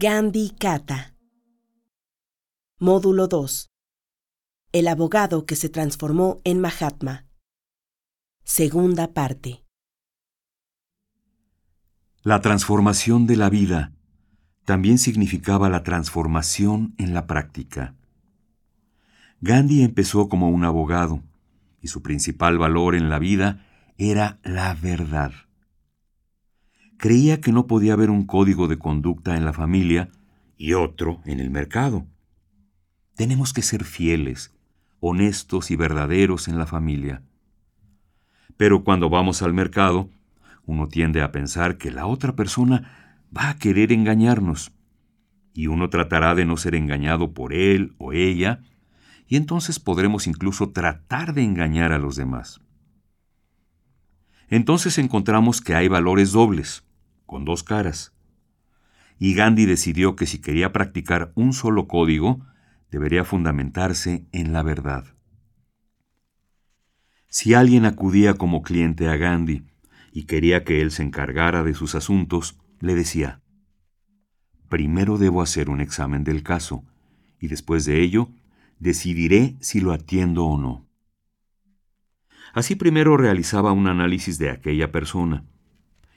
Gandhi Kata. Módulo 2. El abogado que se transformó en Mahatma. Segunda parte. La transformación de la vida también significaba la transformación en la práctica. Gandhi empezó como un abogado y su principal valor en la vida era la verdad. Creía que no podía haber un código de conducta en la familia y otro en el mercado. Tenemos que ser fieles, honestos y verdaderos en la familia. Pero cuando vamos al mercado, uno tiende a pensar que la otra persona va a querer engañarnos, y uno tratará de no ser engañado por él o ella, y entonces podremos incluso tratar de engañar a los demás. Entonces encontramos que hay valores dobles con dos caras. Y Gandhi decidió que si quería practicar un solo código, debería fundamentarse en la verdad. Si alguien acudía como cliente a Gandhi y quería que él se encargara de sus asuntos, le decía, primero debo hacer un examen del caso, y después de ello decidiré si lo atiendo o no. Así primero realizaba un análisis de aquella persona,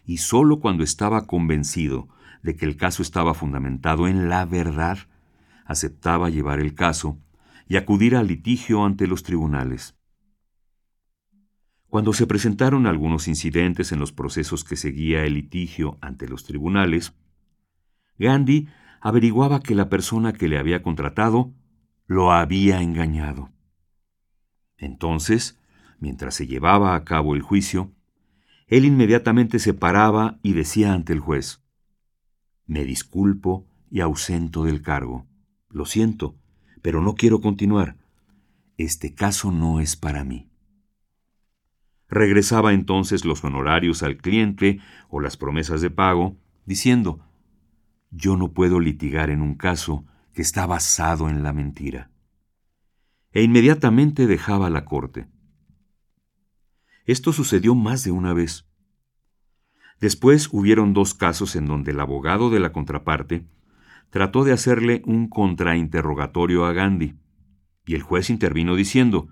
y sólo cuando estaba convencido de que el caso estaba fundamentado en la verdad, aceptaba llevar el caso y acudir al litigio ante los tribunales. Cuando se presentaron algunos incidentes en los procesos que seguía el litigio ante los tribunales, Gandhi averiguaba que la persona que le había contratado lo había engañado. Entonces, mientras se llevaba a cabo el juicio, él inmediatamente se paraba y decía ante el juez, Me disculpo y ausento del cargo. Lo siento, pero no quiero continuar. Este caso no es para mí. Regresaba entonces los honorarios al cliente o las promesas de pago, diciendo, Yo no puedo litigar en un caso que está basado en la mentira. E inmediatamente dejaba la corte. Esto sucedió más de una vez. Después hubieron dos casos en donde el abogado de la contraparte trató de hacerle un contrainterrogatorio a Gandhi, y el juez intervino diciendo,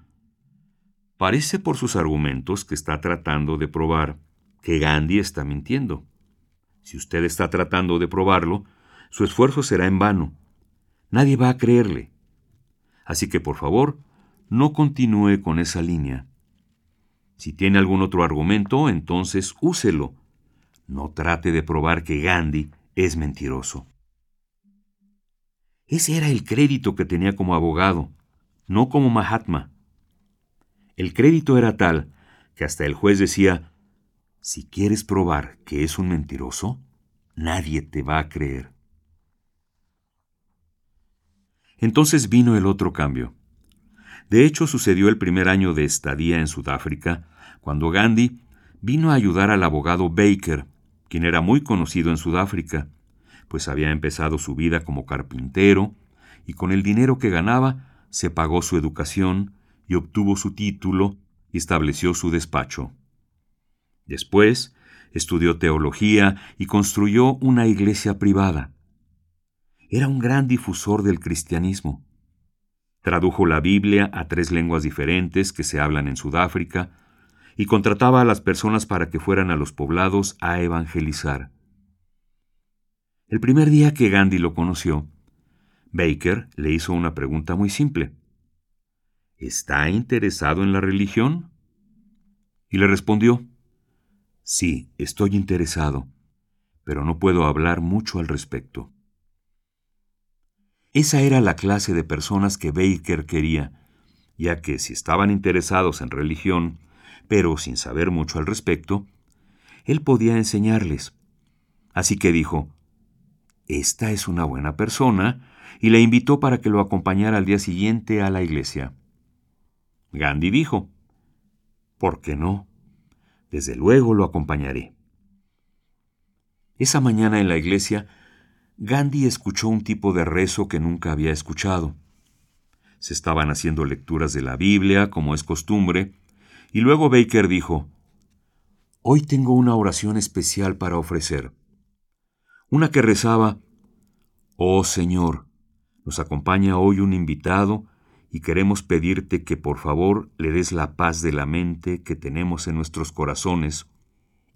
Parece por sus argumentos que está tratando de probar que Gandhi está mintiendo. Si usted está tratando de probarlo, su esfuerzo será en vano. Nadie va a creerle. Así que, por favor, no continúe con esa línea. Si tiene algún otro argumento, entonces úselo. No trate de probar que Gandhi es mentiroso. Ese era el crédito que tenía como abogado, no como Mahatma. El crédito era tal que hasta el juez decía, si quieres probar que es un mentiroso, nadie te va a creer. Entonces vino el otro cambio. De hecho, sucedió el primer año de estadía en Sudáfrica, cuando Gandhi vino a ayudar al abogado Baker, quien era muy conocido en Sudáfrica, pues había empezado su vida como carpintero y con el dinero que ganaba se pagó su educación y obtuvo su título y estableció su despacho. Después, estudió teología y construyó una iglesia privada. Era un gran difusor del cristianismo. Tradujo la Biblia a tres lenguas diferentes que se hablan en Sudáfrica y contrataba a las personas para que fueran a los poblados a evangelizar. El primer día que Gandhi lo conoció, Baker le hizo una pregunta muy simple. ¿Está interesado en la religión? Y le respondió, Sí, estoy interesado, pero no puedo hablar mucho al respecto. Esa era la clase de personas que Baker quería, ya que si estaban interesados en religión, pero sin saber mucho al respecto, él podía enseñarles. Así que dijo, Esta es una buena persona, y le invitó para que lo acompañara al día siguiente a la iglesia. Gandhi dijo, ¿Por qué no? Desde luego lo acompañaré. Esa mañana en la iglesia, Gandhi escuchó un tipo de rezo que nunca había escuchado. Se estaban haciendo lecturas de la Biblia, como es costumbre, y luego Baker dijo, Hoy tengo una oración especial para ofrecer. Una que rezaba, Oh Señor, nos acompaña hoy un invitado y queremos pedirte que por favor le des la paz de la mente que tenemos en nuestros corazones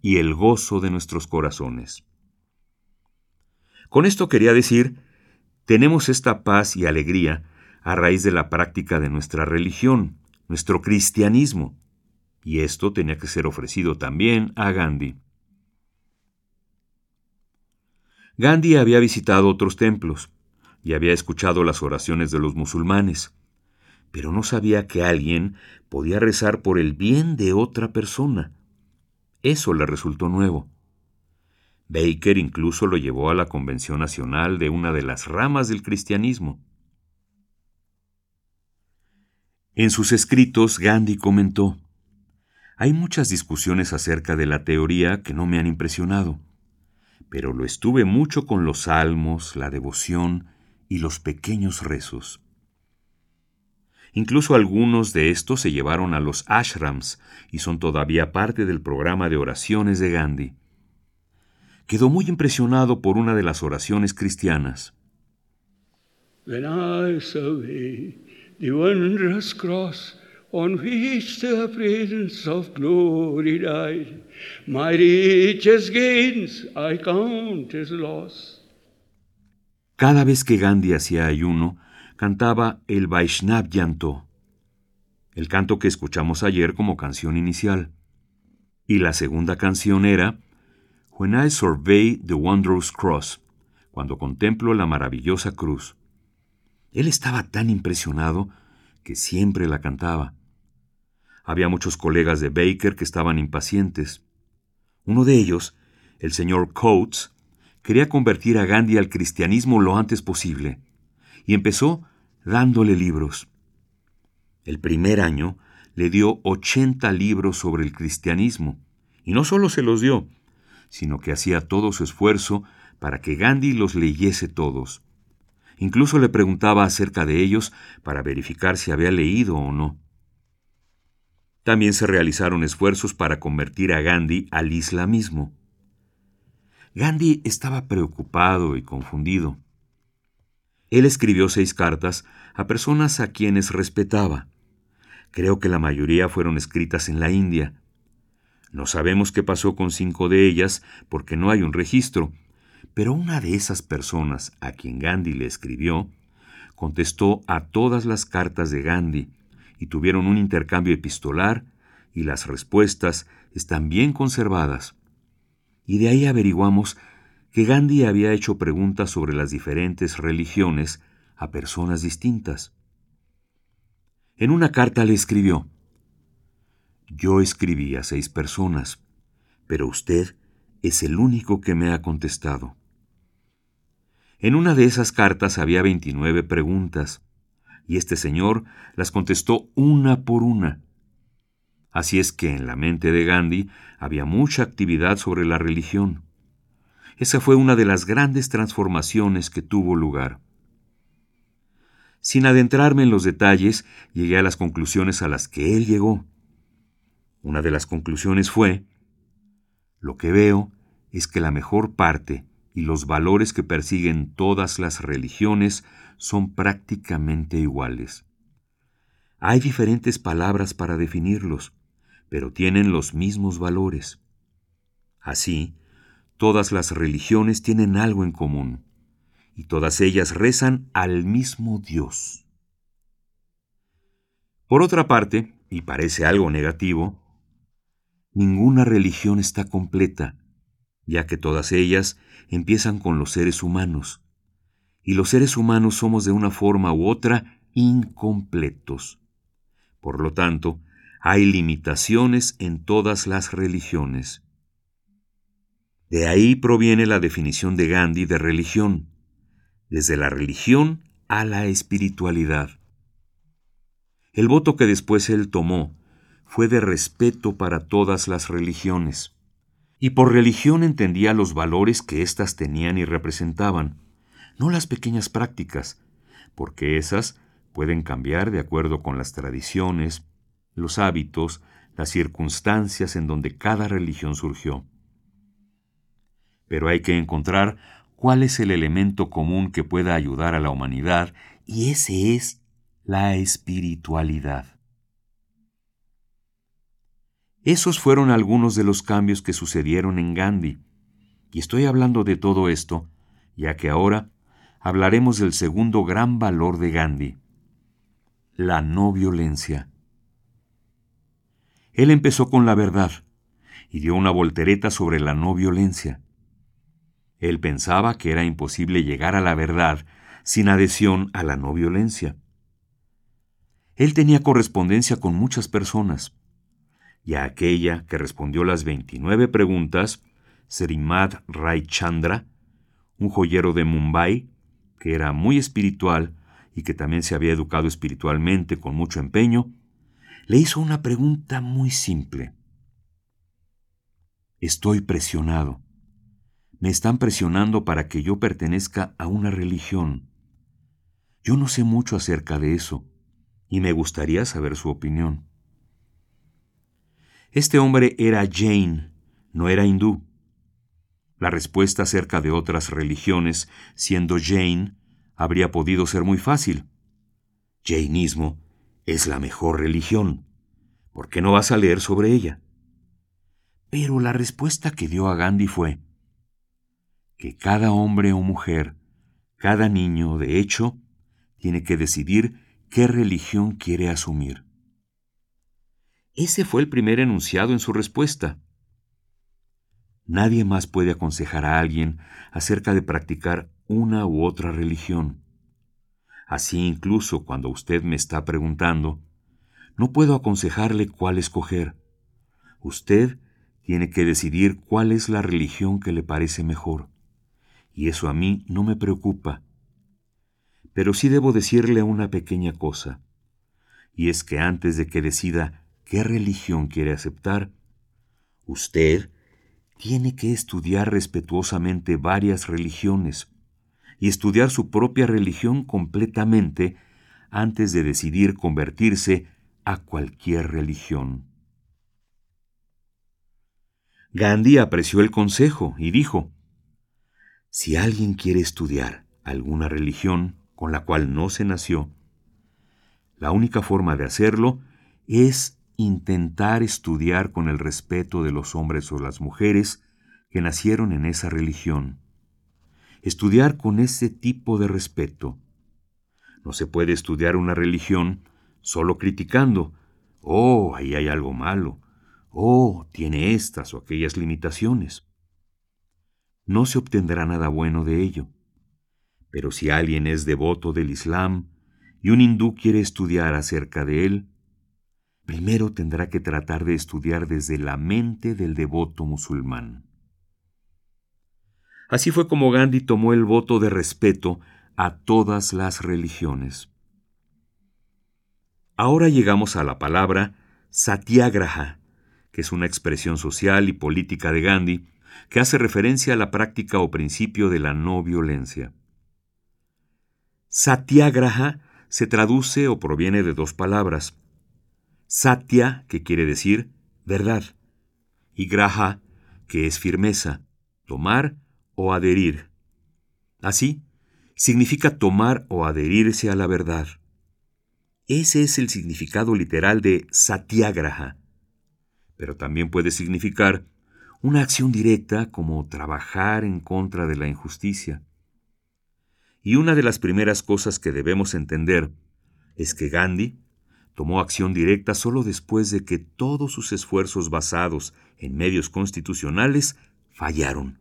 y el gozo de nuestros corazones. Con esto quería decir, tenemos esta paz y alegría a raíz de la práctica de nuestra religión, nuestro cristianismo, y esto tenía que ser ofrecido también a Gandhi. Gandhi había visitado otros templos y había escuchado las oraciones de los musulmanes, pero no sabía que alguien podía rezar por el bien de otra persona. Eso le resultó nuevo. Baker incluso lo llevó a la Convención Nacional de una de las ramas del cristianismo. En sus escritos, Gandhi comentó, Hay muchas discusiones acerca de la teoría que no me han impresionado pero lo estuve mucho con los salmos, la devoción y los pequeños rezos. Incluso algunos de estos se llevaron a los ashrams y son todavía parte del programa de oraciones de Gandhi. Quedó muy impresionado por una de las oraciones cristianas. When I the wondrous cross on which the presence of glory died. My riches gains I count as loss. Cada vez que Gandhi hacía ayuno, cantaba el Vaishnav Yanto, el canto que escuchamos ayer como canción inicial. Y la segunda canción era When I Survey the Wondrous Cross, cuando contemplo la maravillosa cruz. Él estaba tan impresionado que siempre la cantaba. Había muchos colegas de Baker que estaban impacientes. Uno de ellos, el señor Coates, quería convertir a Gandhi al cristianismo lo antes posible, y empezó dándole libros. El primer año le dio 80 libros sobre el cristianismo, y no solo se los dio, sino que hacía todo su esfuerzo para que Gandhi los leyese todos. Incluso le preguntaba acerca de ellos para verificar si había leído o no. También se realizaron esfuerzos para convertir a Gandhi al islamismo. Gandhi estaba preocupado y confundido. Él escribió seis cartas a personas a quienes respetaba. Creo que la mayoría fueron escritas en la India. No sabemos qué pasó con cinco de ellas porque no hay un registro, pero una de esas personas a quien Gandhi le escribió contestó a todas las cartas de Gandhi y tuvieron un intercambio epistolar y las respuestas están bien conservadas. Y de ahí averiguamos que Gandhi había hecho preguntas sobre las diferentes religiones a personas distintas. En una carta le escribió, Yo escribí a seis personas, pero usted es el único que me ha contestado. En una de esas cartas había 29 preguntas, y este señor las contestó una por una. Así es que en la mente de Gandhi había mucha actividad sobre la religión. Esa fue una de las grandes transformaciones que tuvo lugar. Sin adentrarme en los detalles, llegué a las conclusiones a las que él llegó. Una de las conclusiones fue, lo que veo es que la mejor parte y los valores que persiguen todas las religiones son prácticamente iguales. Hay diferentes palabras para definirlos, pero tienen los mismos valores. Así, todas las religiones tienen algo en común, y todas ellas rezan al mismo Dios. Por otra parte, y parece algo negativo, ninguna religión está completa, ya que todas ellas empiezan con los seres humanos, y los seres humanos somos de una forma u otra incompletos. Por lo tanto, hay limitaciones en todas las religiones. De ahí proviene la definición de Gandhi de religión, desde la religión a la espiritualidad. El voto que después él tomó fue de respeto para todas las religiones, y por religión entendía los valores que éstas tenían y representaban, no las pequeñas prácticas, porque esas pueden cambiar de acuerdo con las tradiciones, los hábitos, las circunstancias en donde cada religión surgió. Pero hay que encontrar cuál es el elemento común que pueda ayudar a la humanidad, y ese es la espiritualidad. Esos fueron algunos de los cambios que sucedieron en Gandhi, y estoy hablando de todo esto, ya que ahora hablaremos del segundo gran valor de Gandhi, la no violencia. Él empezó con la verdad y dio una voltereta sobre la no violencia. Él pensaba que era imposible llegar a la verdad sin adhesión a la no violencia. Él tenía correspondencia con muchas personas, y a aquella que respondió las 29 preguntas, Serimad Rai Chandra, un joyero de Mumbai, que era muy espiritual y que también se había educado espiritualmente con mucho empeño, le hizo una pregunta muy simple. Estoy presionado. Me están presionando para que yo pertenezca a una religión. Yo no sé mucho acerca de eso, y me gustaría saber su opinión. Este hombre era Jain, no era hindú. La respuesta acerca de otras religiones, siendo Jain, habría podido ser muy fácil. Jainismo es la mejor religión. ¿Por qué no vas a leer sobre ella? Pero la respuesta que dio a Gandhi fue que cada hombre o mujer, cada niño, de hecho, tiene que decidir qué religión quiere asumir. Ese fue el primer enunciado en su respuesta. Nadie más puede aconsejar a alguien acerca de practicar una u otra religión. Así incluso cuando usted me está preguntando, no puedo aconsejarle cuál escoger. Usted tiene que decidir cuál es la religión que le parece mejor. Y eso a mí no me preocupa. Pero sí debo decirle una pequeña cosa, y es que antes de que decida qué religión quiere aceptar, usted tiene que estudiar respetuosamente varias religiones y estudiar su propia religión completamente antes de decidir convertirse a cualquier religión. Gandhi apreció el consejo y dijo, Si alguien quiere estudiar alguna religión con la cual no se nació, la única forma de hacerlo es intentar estudiar con el respeto de los hombres o las mujeres que nacieron en esa religión. Estudiar con ese tipo de respeto. No se puede estudiar una religión solo criticando, oh, ahí hay algo malo, oh, tiene estas o aquellas limitaciones. No se obtendrá nada bueno de ello. Pero si alguien es devoto del Islam y un hindú quiere estudiar acerca de él, primero tendrá que tratar de estudiar desde la mente del devoto musulmán. Así fue como Gandhi tomó el voto de respeto a todas las religiones. Ahora llegamos a la palabra satyagraha, que es una expresión social y política de Gandhi que hace referencia a la práctica o principio de la no violencia. Satyagraha se traduce o proviene de dos palabras, Satya, que quiere decir verdad, y Graha, que es firmeza, tomar o adherir. Así, significa tomar o adherirse a la verdad. Ese es el significado literal de satyagraha, pero también puede significar una acción directa como trabajar en contra de la injusticia. Y una de las primeras cosas que debemos entender es que Gandhi tomó acción directa solo después de que todos sus esfuerzos basados en medios constitucionales fallaron.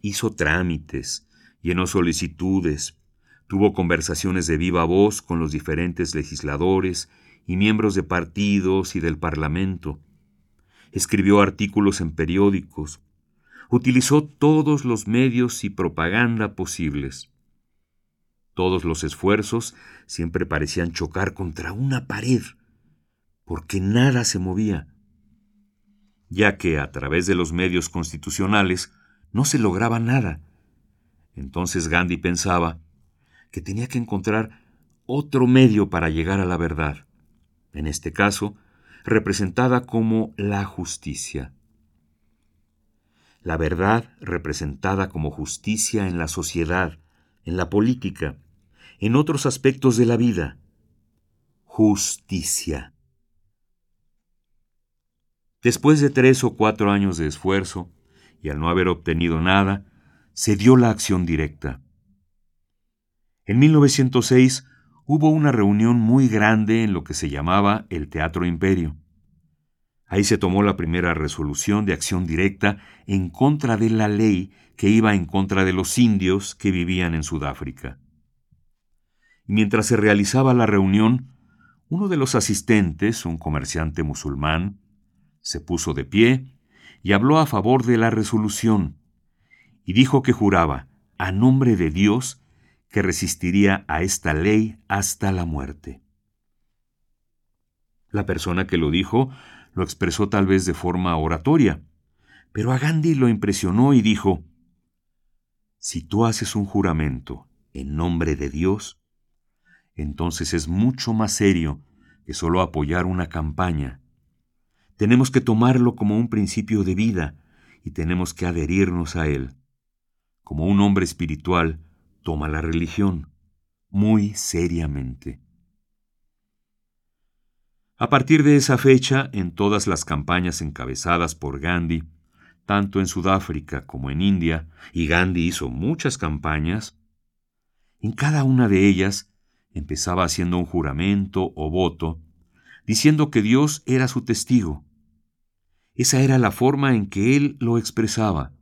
Hizo trámites, llenó solicitudes, tuvo conversaciones de viva voz con los diferentes legisladores y miembros de partidos y del Parlamento. Escribió artículos en periódicos. Utilizó todos los medios y propaganda posibles. Todos los esfuerzos siempre parecían chocar contra una pared, porque nada se movía, ya que a través de los medios constitucionales no se lograba nada. Entonces Gandhi pensaba que tenía que encontrar otro medio para llegar a la verdad, en este caso, representada como la justicia. la verdad representada como justicia en la sociedad, en la política, en otros aspectos de la vida. Justicia. Después de tres o cuatro años de esfuerzo, y al no haber obtenido nada, se dio la acción directa. En 1906 hubo una reunión muy grande en lo que se llamaba el Teatro Imperio. Ahí se tomó la primera resolución de acción directa en contra de la ley que iba en contra de los indios que vivían en Sudáfrica. Y mientras se realizaba la reunión, uno de los asistentes, un comerciante musulmán, se puso de pie y habló a favor de la resolución, y dijo que juraba, a nombre de Dios, que resistiría a esta ley hasta la muerte. La persona que lo dijo lo expresó tal vez de forma oratoria, pero a Gandhi lo impresionó y dijo, Si tú haces un juramento en nombre de Dios, entonces es mucho más serio que solo apoyar una campaña tenemos que tomarlo como un principio de vida y tenemos que adherirnos a él. Como un hombre espiritual, toma la religión muy seriamente. A partir de esa fecha, en todas las campañas encabezadas por Gandhi, tanto en Sudáfrica como en India, y Gandhi hizo muchas campañas, en cada una de ellas empezaba haciendo un juramento o voto diciendo que Dios era su testigo. Esa era la forma en que él lo expresaba.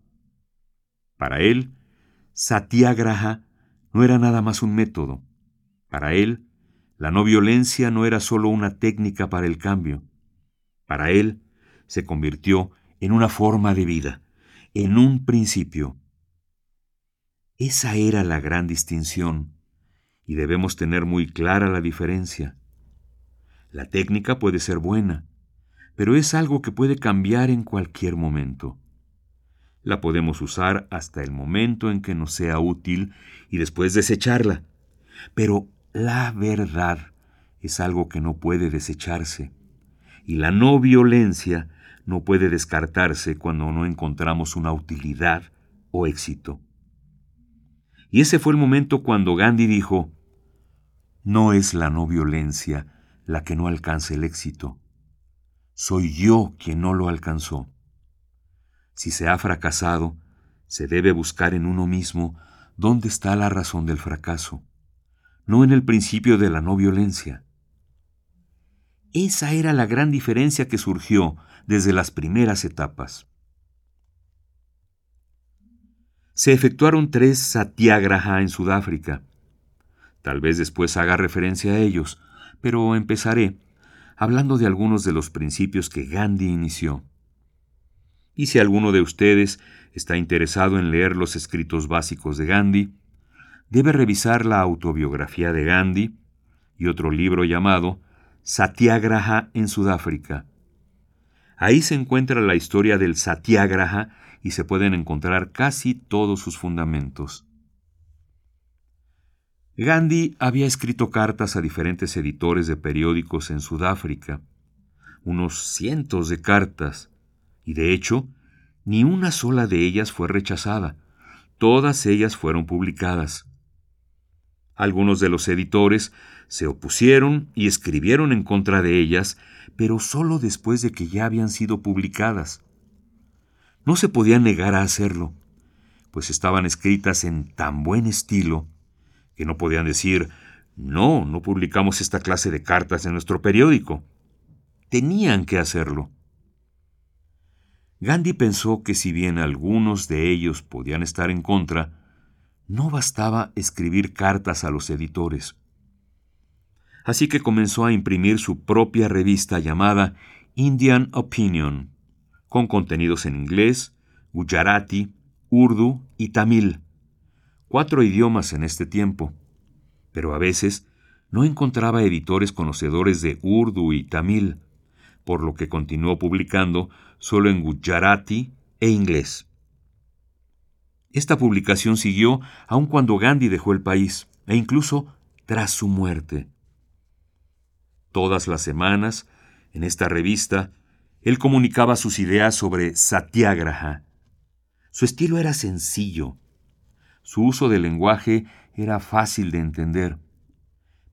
Para él, Satyagraha no era nada más un método. Para él, la no violencia no era solo una técnica para el cambio. Para él, se convirtió en una forma de vida, en un principio. Esa era la gran distinción, y debemos tener muy clara la diferencia. La técnica puede ser buena, pero es algo que puede cambiar en cualquier momento. La podemos usar hasta el momento en que nos sea útil y después desecharla. Pero la verdad es algo que no puede desecharse. Y la no violencia no puede descartarse cuando no encontramos una utilidad o éxito. Y ese fue el momento cuando Gandhi dijo, no es la no violencia la que no alcanza el éxito. Soy yo quien no lo alcanzó. Si se ha fracasado, se debe buscar en uno mismo dónde está la razón del fracaso, no en el principio de la no violencia. Esa era la gran diferencia que surgió desde las primeras etapas. Se efectuaron tres satyagraha en Sudáfrica. Tal vez después haga referencia a ellos, pero empezaré hablando de algunos de los principios que Gandhi inició. Y si alguno de ustedes está interesado en leer los escritos básicos de Gandhi, debe revisar la autobiografía de Gandhi y otro libro llamado Satyagraha en Sudáfrica. Ahí se encuentra la historia del Satyagraha y se pueden encontrar casi todos sus fundamentos. Gandhi había escrito cartas a diferentes editores de periódicos en Sudáfrica, unos cientos de cartas, y de hecho, ni una sola de ellas fue rechazada, todas ellas fueron publicadas. Algunos de los editores se opusieron y escribieron en contra de ellas, pero solo después de que ya habían sido publicadas. No se podían negar a hacerlo, pues estaban escritas en tan buen estilo que no podían decir, no, no publicamos esta clase de cartas en nuestro periódico. Tenían que hacerlo. Gandhi pensó que si bien algunos de ellos podían estar en contra, no bastaba escribir cartas a los editores. Así que comenzó a imprimir su propia revista llamada Indian Opinion, con contenidos en inglés, gujarati, urdu y tamil cuatro idiomas en este tiempo, pero a veces no encontraba editores conocedores de urdu y tamil, por lo que continuó publicando solo en gujarati e inglés. Esta publicación siguió aun cuando Gandhi dejó el país, e incluso tras su muerte. Todas las semanas, en esta revista, él comunicaba sus ideas sobre Satyagraha, Su estilo era sencillo. Su uso del lenguaje era fácil de entender.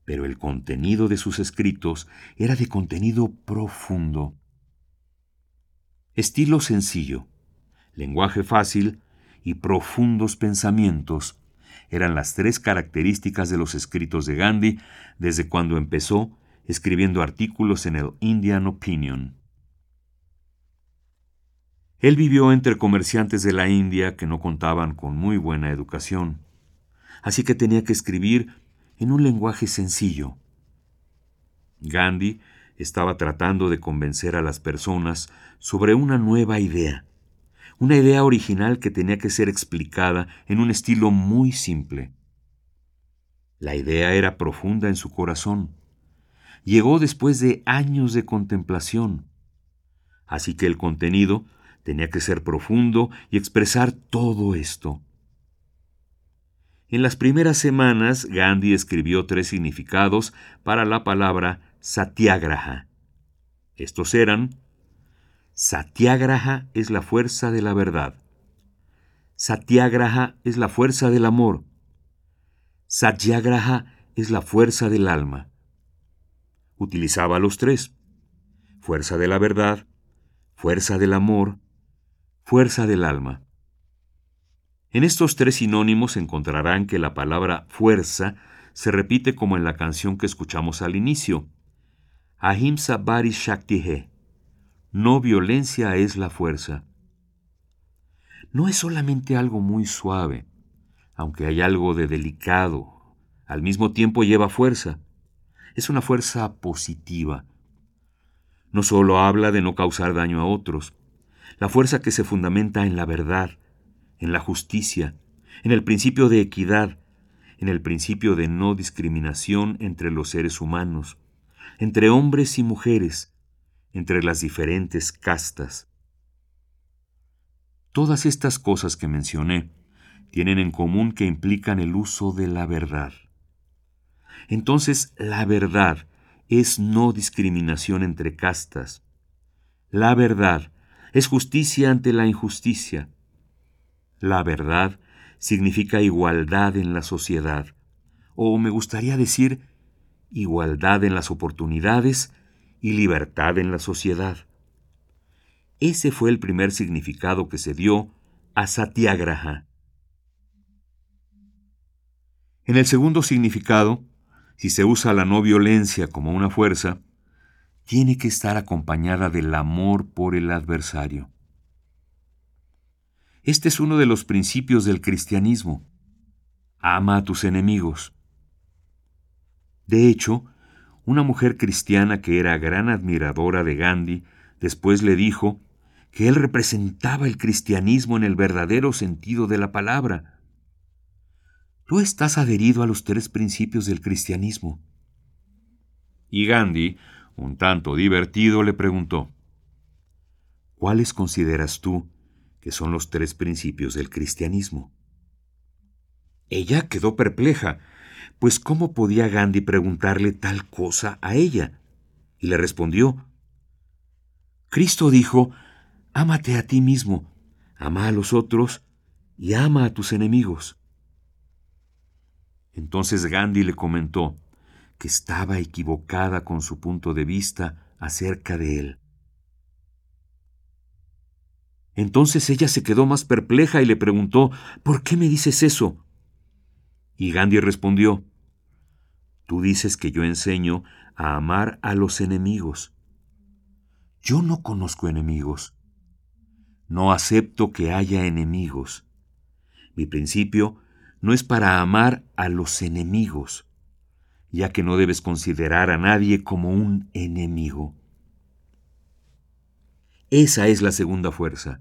Pero el contenido de sus escritos era de contenido profundo. Estilo sencillo, lenguaje fácil y profundos pensamientos eran las tres características de los escritos de Gandhi desde cuando empezó escribiendo artículos en el Indian Opinion. Él vivió entre comerciantes de la India que no contaban con muy buena educación, así que tenía que escribir en un lenguaje sencillo. Gandhi estaba tratando de convencer a las personas sobre una nueva idea, una idea original que tenía que ser explicada en un estilo muy simple. La idea era profunda en su corazón. Llegó después de años de contemplación. Así que el contenido tenía que ser profundo y expresar todo esto. En las primeras semanas, Gandhi escribió tres significados para la palabra satyagraha. Estos eran Satyagraha es la fuerza de la verdad. Satyagraha es la fuerza del amor. Satyagraha es la fuerza del alma. Utilizaba los tres. Fuerza de la verdad, fuerza del amor, fuerza del alma. En estos tres sinónimos encontrarán que la palabra fuerza se repite como en la canción que escuchamos al inicio. Ahimsa Bari Shaktihe no violencia es la fuerza. No es solamente algo muy suave, aunque hay algo de delicado, al mismo tiempo lleva fuerza. Es una fuerza positiva. No solo habla de no causar daño a otros, la fuerza que se fundamenta en la verdad, en la justicia, en el principio de equidad, en el principio de no discriminación entre los seres humanos, entre hombres y mujeres, entre las diferentes castas. Todas estas cosas que mencioné tienen en común que implican el uso de la verdad. Entonces, la verdad es no discriminación entre castas. La verdad es justicia ante la injusticia. La verdad significa igualdad en la sociedad, o me gustaría decir igualdad en las oportunidades y libertad en la sociedad. Ese fue el primer significado que se dio a Satyagraha. En el segundo significado, si se usa la no violencia como una fuerza, tiene que estar acompañada del amor por el adversario. Este es uno de los principios del cristianismo. Ama a tus enemigos. De hecho, una mujer cristiana que era gran admiradora de Gandhi después le dijo que él representaba el cristianismo en el verdadero sentido de la palabra. Tú estás adherido a los tres principios del cristianismo. Y Gandhi, un tanto divertido, le preguntó, ¿cuáles consideras tú que son los tres principios del cristianismo? Ella quedó perpleja pues ¿cómo podía Gandhi preguntarle tal cosa a ella? Y le respondió, Cristo dijo, ámate a ti mismo, ama a los otros y ama a tus enemigos. Entonces Gandhi le comentó que estaba equivocada con su punto de vista acerca de él. Entonces ella se quedó más perpleja y le preguntó, ¿por qué me dices eso? Y Gandhi respondió, Tú dices que yo enseño a amar a los enemigos. Yo no conozco enemigos. No acepto que haya enemigos. Mi principio no es para amar a los enemigos, ya que no debes considerar a nadie como un enemigo. Esa es la segunda fuerza.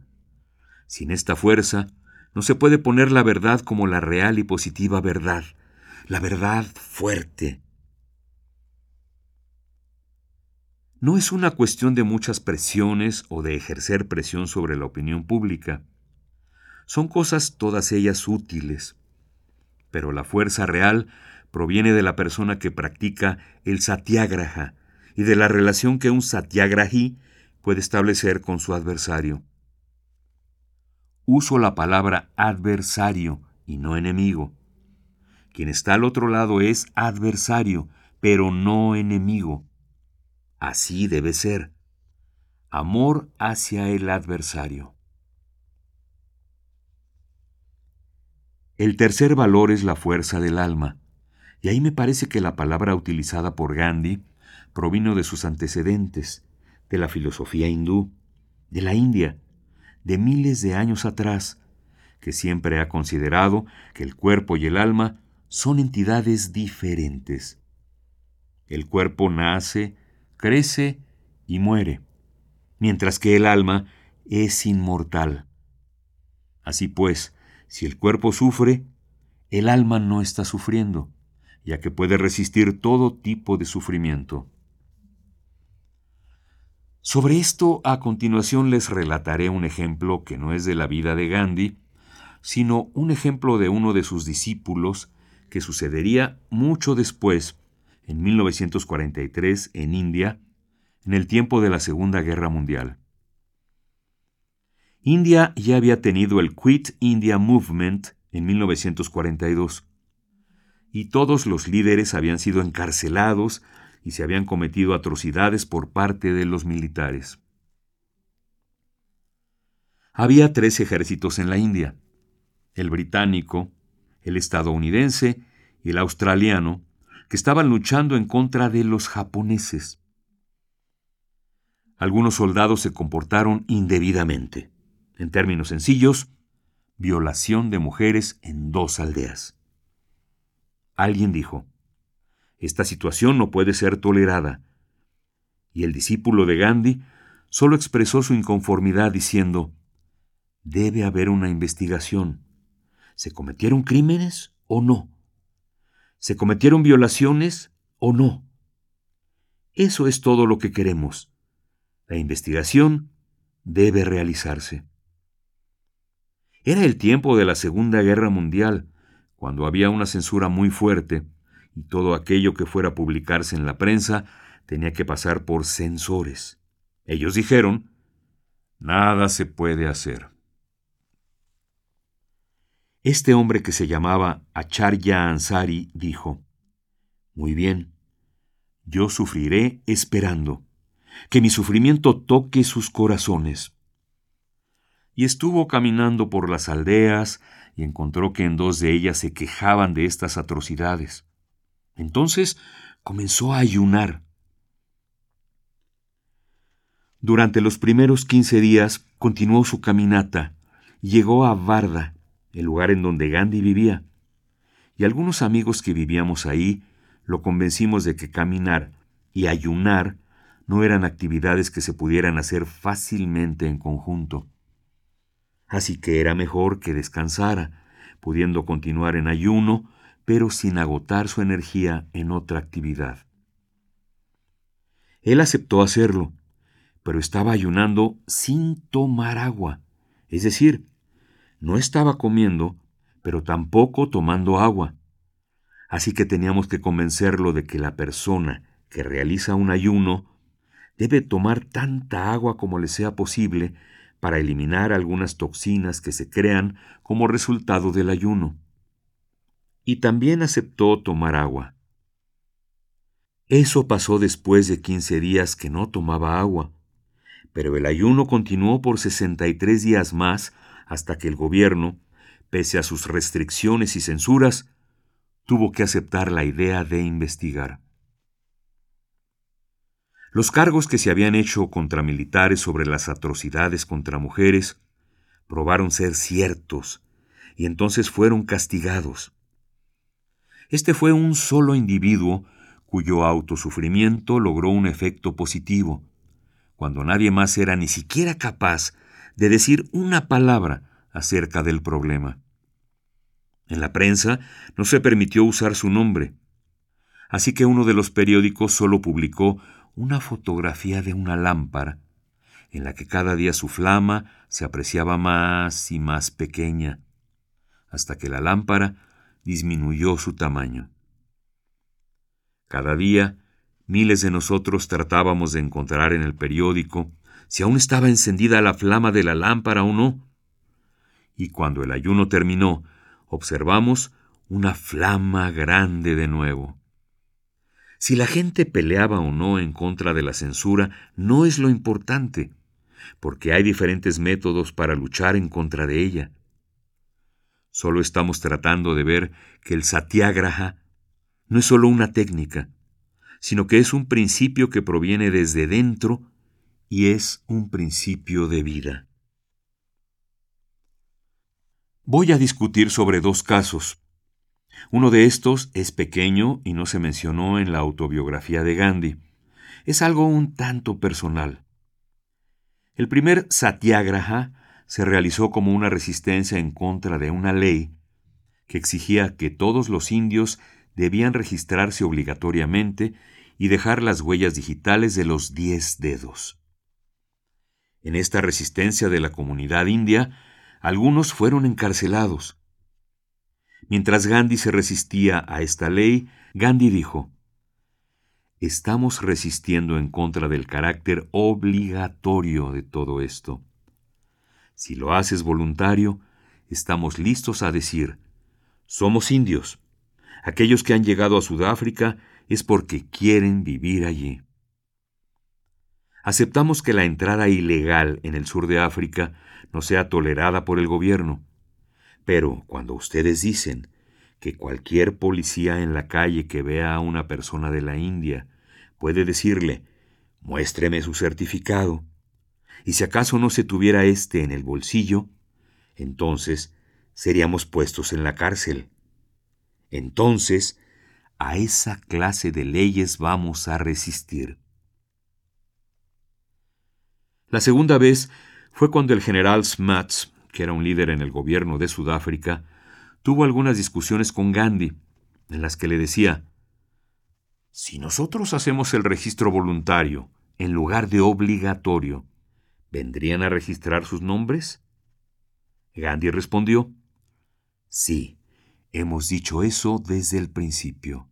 Sin esta fuerza, no se puede poner la verdad como la real y positiva verdad, la verdad fuerte. No es una cuestión de muchas presiones o de ejercer presión sobre la opinión pública. Son cosas todas ellas útiles. Pero la fuerza real proviene de la persona que practica el satyagraha y de la relación que un satyagrahi puede establecer con su adversario. uso la palabra adversario y no enemigo. Quien está al otro lado es adversario, pero no enemigo. Así debe ser. Amor hacia el adversario. El tercer valor es la fuerza del alma, y ahí me parece que la palabra utilizada por Gandhi provino de sus antecedentes, de la filosofía hindú, de la India, de miles de años atrás, que siempre ha considerado que el cuerpo y el alma son entidades diferentes. El cuerpo nace, crece y muere, mientras que el alma es inmortal. Así pues, si el cuerpo sufre, el alma no está sufriendo, ya que puede resistir todo tipo de sufrimiento. Sobre esto a continuación les relataré un ejemplo que no es de la vida de Gandhi, sino un ejemplo de uno de sus discípulos que sucedería mucho después, en 1943, en India, en el tiempo de la Segunda Guerra Mundial. India ya había tenido el Quit India Movement en 1942, y todos los líderes habían sido encarcelados y se habían cometido atrocidades por parte de los militares. Había tres ejércitos en la India, el británico, el estadounidense y el australiano, que estaban luchando en contra de los japoneses. Algunos soldados se comportaron indebidamente. En términos sencillos, violación de mujeres en dos aldeas. Alguien dijo, esta situación no puede ser tolerada. Y el discípulo de Gandhi solo expresó su inconformidad diciendo, debe haber una investigación. ¿Se cometieron crímenes o no? ¿Se cometieron violaciones o no? Eso es todo lo que queremos. La investigación debe realizarse. Era el tiempo de la Segunda Guerra Mundial, cuando había una censura muy fuerte, y todo aquello que fuera a publicarse en la prensa tenía que pasar por censores. Ellos dijeron, nada se puede hacer. Este hombre que se llamaba Acharya Ansari dijo, Muy bien, yo sufriré esperando, que mi sufrimiento toque sus corazones. Y estuvo caminando por las aldeas y encontró que en dos de ellas se quejaban de estas atrocidades. Entonces comenzó a ayunar. Durante los primeros quince días continuó su caminata llegó a Varda, el lugar en donde Gandhi vivía. Y algunos amigos que vivíamos ahí lo convencimos de que caminar y ayunar no eran actividades que se pudieran hacer fácilmente en conjunto. Así que era mejor que descansara, pudiendo continuar en ayuno, pero sin agotar su energía en otra actividad. Él aceptó hacerlo, pero estaba ayunando sin tomar agua, es decir, no estaba comiendo, pero tampoco tomando agua. Así que teníamos que convencerlo de que la persona que realiza un ayuno debe tomar tanta agua como le sea posible para eliminar algunas toxinas que se crean como resultado del ayuno. Y también aceptó tomar agua. Eso pasó después de 15 días que no tomaba agua, pero el ayuno continuó por 63 días más hasta que el gobierno, pese a sus restricciones y censuras, tuvo que aceptar la idea de investigar. Los cargos que se habían hecho contra militares sobre las atrocidades contra mujeres probaron ser ciertos y entonces fueron castigados. Este fue un solo individuo cuyo autosufrimiento logró un efecto positivo, cuando nadie más era ni siquiera capaz de decir una palabra acerca del problema. En la prensa no se permitió usar su nombre, así que uno de los periódicos solo publicó una fotografía de una lámpara, en la que cada día su flama se apreciaba más y más pequeña, hasta que la lámpara disminuyó su tamaño. Cada día, miles de nosotros tratábamos de encontrar en el periódico si aún estaba encendida la flama de la lámpara o no, y cuando el ayuno terminó, observamos una flama grande de nuevo. Si la gente peleaba o no en contra de la censura no es lo importante, porque hay diferentes métodos para luchar en contra de ella. Solo estamos tratando de ver que el satyagraha no es solo una técnica, sino que es un principio que proviene desde dentro y es un principio de vida. Voy a discutir sobre dos casos. Uno de estos es pequeño y no se mencionó en la autobiografía de Gandhi. Es algo un tanto personal. El primer satyagraha se realizó como una resistencia en contra de una ley que exigía que todos los indios debían registrarse obligatoriamente y dejar las huellas digitales de los diez dedos. En esta resistencia de la comunidad india, algunos fueron encarcelados. Mientras Gandhi se resistía a esta ley, Gandhi dijo, Estamos resistiendo en contra del carácter obligatorio de todo esto. Si lo haces voluntario, estamos listos a decir, somos indios. Aquellos que han llegado a Sudáfrica es porque quieren vivir allí. Aceptamos que la entrada ilegal en el sur de África no sea tolerada por el gobierno, pero cuando ustedes dicen que cualquier policía en la calle que vea a una persona de la India puede decirle, muéstreme su certificado, y si acaso no se tuviera éste en el bolsillo, entonces seríamos puestos en la cárcel. Entonces, a esa clase de leyes vamos a resistir. La segunda vez fue cuando el general Smuts, que era un líder en el gobierno de Sudáfrica, tuvo algunas discusiones con Gandhi, en las que le decía, si nosotros hacemos el registro voluntario en lugar de obligatorio, ¿vendrían a registrar sus nombres? Gandhi respondió, Sí, hemos dicho eso desde el principio.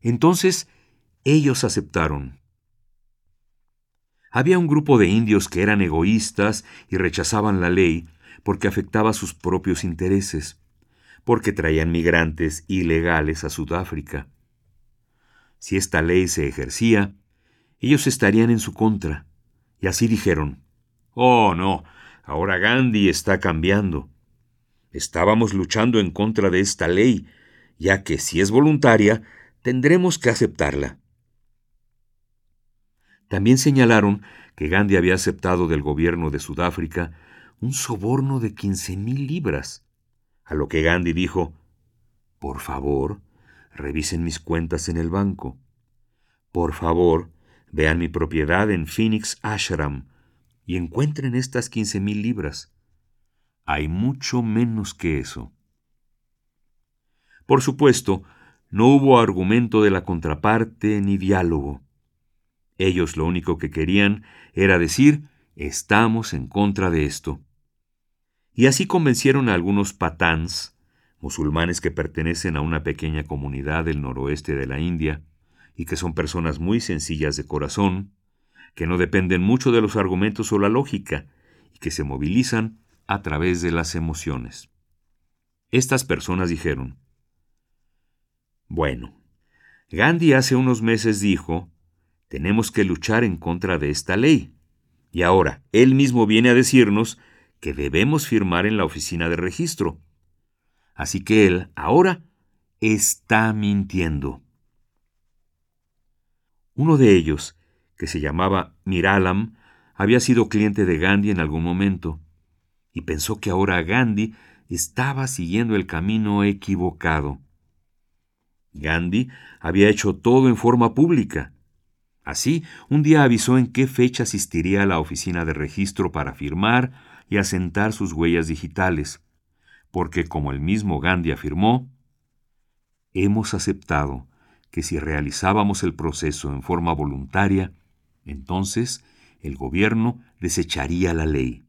Entonces, ellos aceptaron. Había un grupo de indios que eran egoístas y rechazaban la ley porque afectaba sus propios intereses, porque traían migrantes ilegales a Sudáfrica. Si esta ley se ejercía, ellos estarían en su contra. Y así dijeron, Oh, no, ahora Gandhi está cambiando. Estábamos luchando en contra de esta ley, ya que si es voluntaria, tendremos que aceptarla. También señalaron que Gandhi había aceptado del gobierno de Sudáfrica un soborno de quince mil libras, a lo que Gandhi dijo, Por favor, revisen mis cuentas en el banco. Por favor, vean mi propiedad en Phoenix Ashram y encuentren estas quince mil libras. Hay mucho menos que eso. Por supuesto, no hubo argumento de la contraparte ni diálogo. Ellos lo único que querían era decir, estamos en contra de esto. Y así convencieron a algunos patáns, musulmanes que pertenecen a una pequeña comunidad del noroeste de la India, y que son personas muy sencillas de corazón, que no dependen mucho de los argumentos o la lógica, y que se movilizan a través de las emociones. Estas personas dijeron, Bueno, Gandhi hace unos meses dijo, tenemos que luchar en contra de esta ley, y ahora él mismo viene a decirnos que debemos firmar en la oficina de registro. Así que él, ahora, está mintiendo. Uno de ellos, que se llamaba Miralam, había sido cliente de Gandhi en algún momento, y pensó que ahora Gandhi estaba siguiendo el camino equivocado. Gandhi había hecho todo en forma pública. Así, un día avisó en qué fecha asistiría a la oficina de registro para firmar y asentar sus huellas digitales, porque como el mismo Gandhi afirmó, hemos aceptado que si realizábamos el proceso en forma voluntaria, entonces el gobierno desecharía la ley.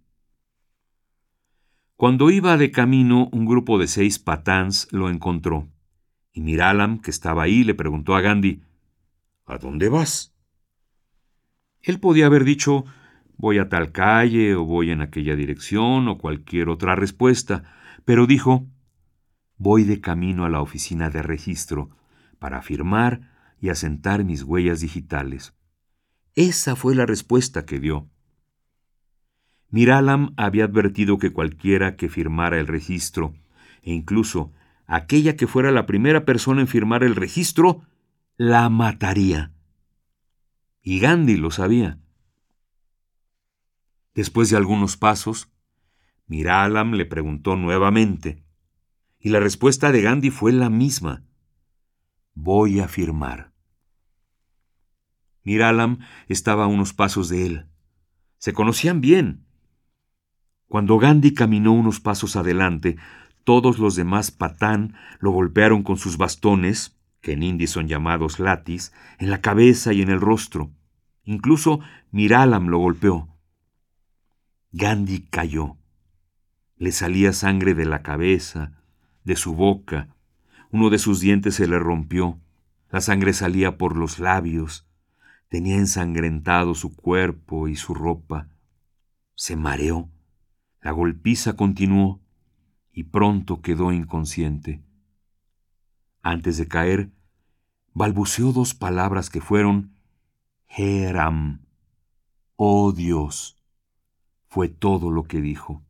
Cuando iba de camino, un grupo de seis patáns lo encontró, y Miralam, que estaba ahí, le preguntó a Gandhi, ¿A dónde vas? Él podía haber dicho, voy a tal calle o voy en aquella dirección o cualquier otra respuesta, pero dijo, voy de camino a la oficina de registro para firmar y asentar mis huellas digitales. Esa fue la respuesta que dio. Miralam había advertido que cualquiera que firmara el registro, e incluso aquella que fuera la primera persona en firmar el registro, la mataría. Y Gandhi lo sabía. Después de algunos pasos, Miralam le preguntó nuevamente, y la respuesta de Gandhi fue la misma. Voy a firmar. Miralam estaba a unos pasos de él. Se conocían bien. Cuando Gandhi caminó unos pasos adelante, todos los demás patán lo golpearon con sus bastones, que en hindi son llamados latis, en la cabeza y en el rostro. Incluso Miralam lo golpeó. Gandhi cayó. Le salía sangre de la cabeza, de su boca. Uno de sus dientes se le rompió. La sangre salía por los labios. Tenía ensangrentado su cuerpo y su ropa. Se mareó. La golpiza continuó y pronto quedó inconsciente. Antes de caer, balbuceó dos palabras que fueron Heram, oh Dios, fue todo lo que dijo.